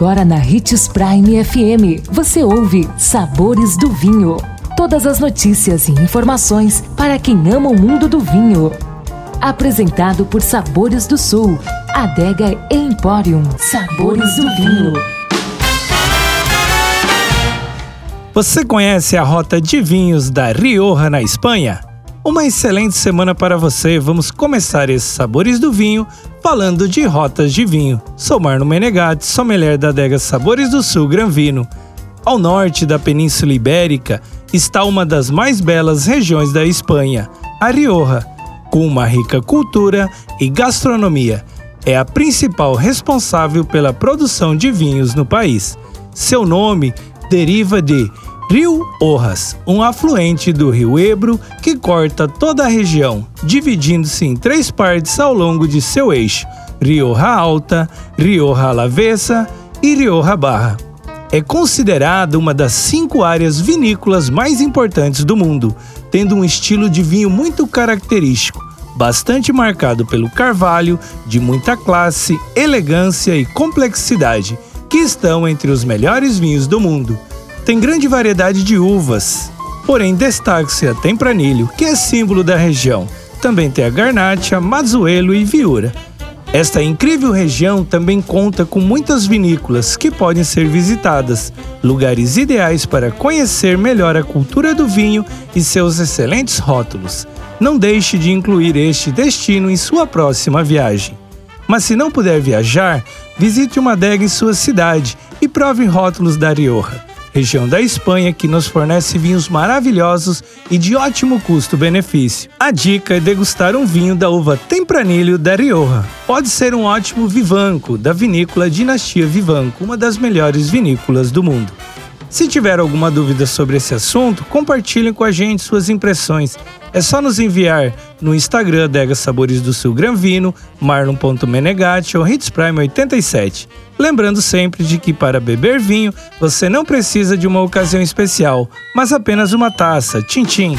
Agora na Ritz Prime FM, você ouve Sabores do Vinho. Todas as notícias e informações para quem ama o mundo do vinho. Apresentado por Sabores do Sul, Adega Emporium. Sabores do Vinho. Você conhece a rota de vinhos da Rioja na Espanha? Uma excelente semana para você. Vamos começar esses sabores do vinho falando de rotas de vinho. Sou Marno Menegatti, sommelier da adega Sabores do Sul Gran Vino. Ao norte da Península Ibérica está uma das mais belas regiões da Espanha, a Rioja, com uma rica cultura e gastronomia. É a principal responsável pela produção de vinhos no país. Seu nome deriva de Rio Orras, um afluente do rio Ebro que corta toda a região, dividindo-se em três partes ao longo de seu eixo: Rioja Alta, Rioja Alavesa e Rioja Barra. É considerada uma das cinco áreas vinícolas mais importantes do mundo, tendo um estilo de vinho muito característico, bastante marcado pelo carvalho, de muita classe, elegância e complexidade, que estão entre os melhores vinhos do mundo tem grande variedade de uvas, porém destaca-se a Tempranilho, que é símbolo da região. Também tem a Garnacha, Mazuelo e Viura. Esta incrível região também conta com muitas vinícolas que podem ser visitadas, lugares ideais para conhecer melhor a cultura do vinho e seus excelentes rótulos. Não deixe de incluir este destino em sua próxima viagem. Mas se não puder viajar, visite uma adega em sua cidade e prove rótulos da Rioja região da Espanha que nos fornece vinhos maravilhosos e de ótimo custo-benefício. A dica é degustar um vinho da uva Tempranilho da Rioja. Pode ser um ótimo Vivanco, da vinícola Dinastia Vivanco, uma das melhores vinícolas do mundo. Se tiver alguma dúvida sobre esse assunto, compartilhem com a gente suas impressões. É só nos enviar no Instagram Dega Sabores do Sul Gran Vino, marlon.menegatti ou hitsprime87. Lembrando sempre de que para beber vinho, você não precisa de uma ocasião especial, mas apenas uma taça. Tchim, tchim.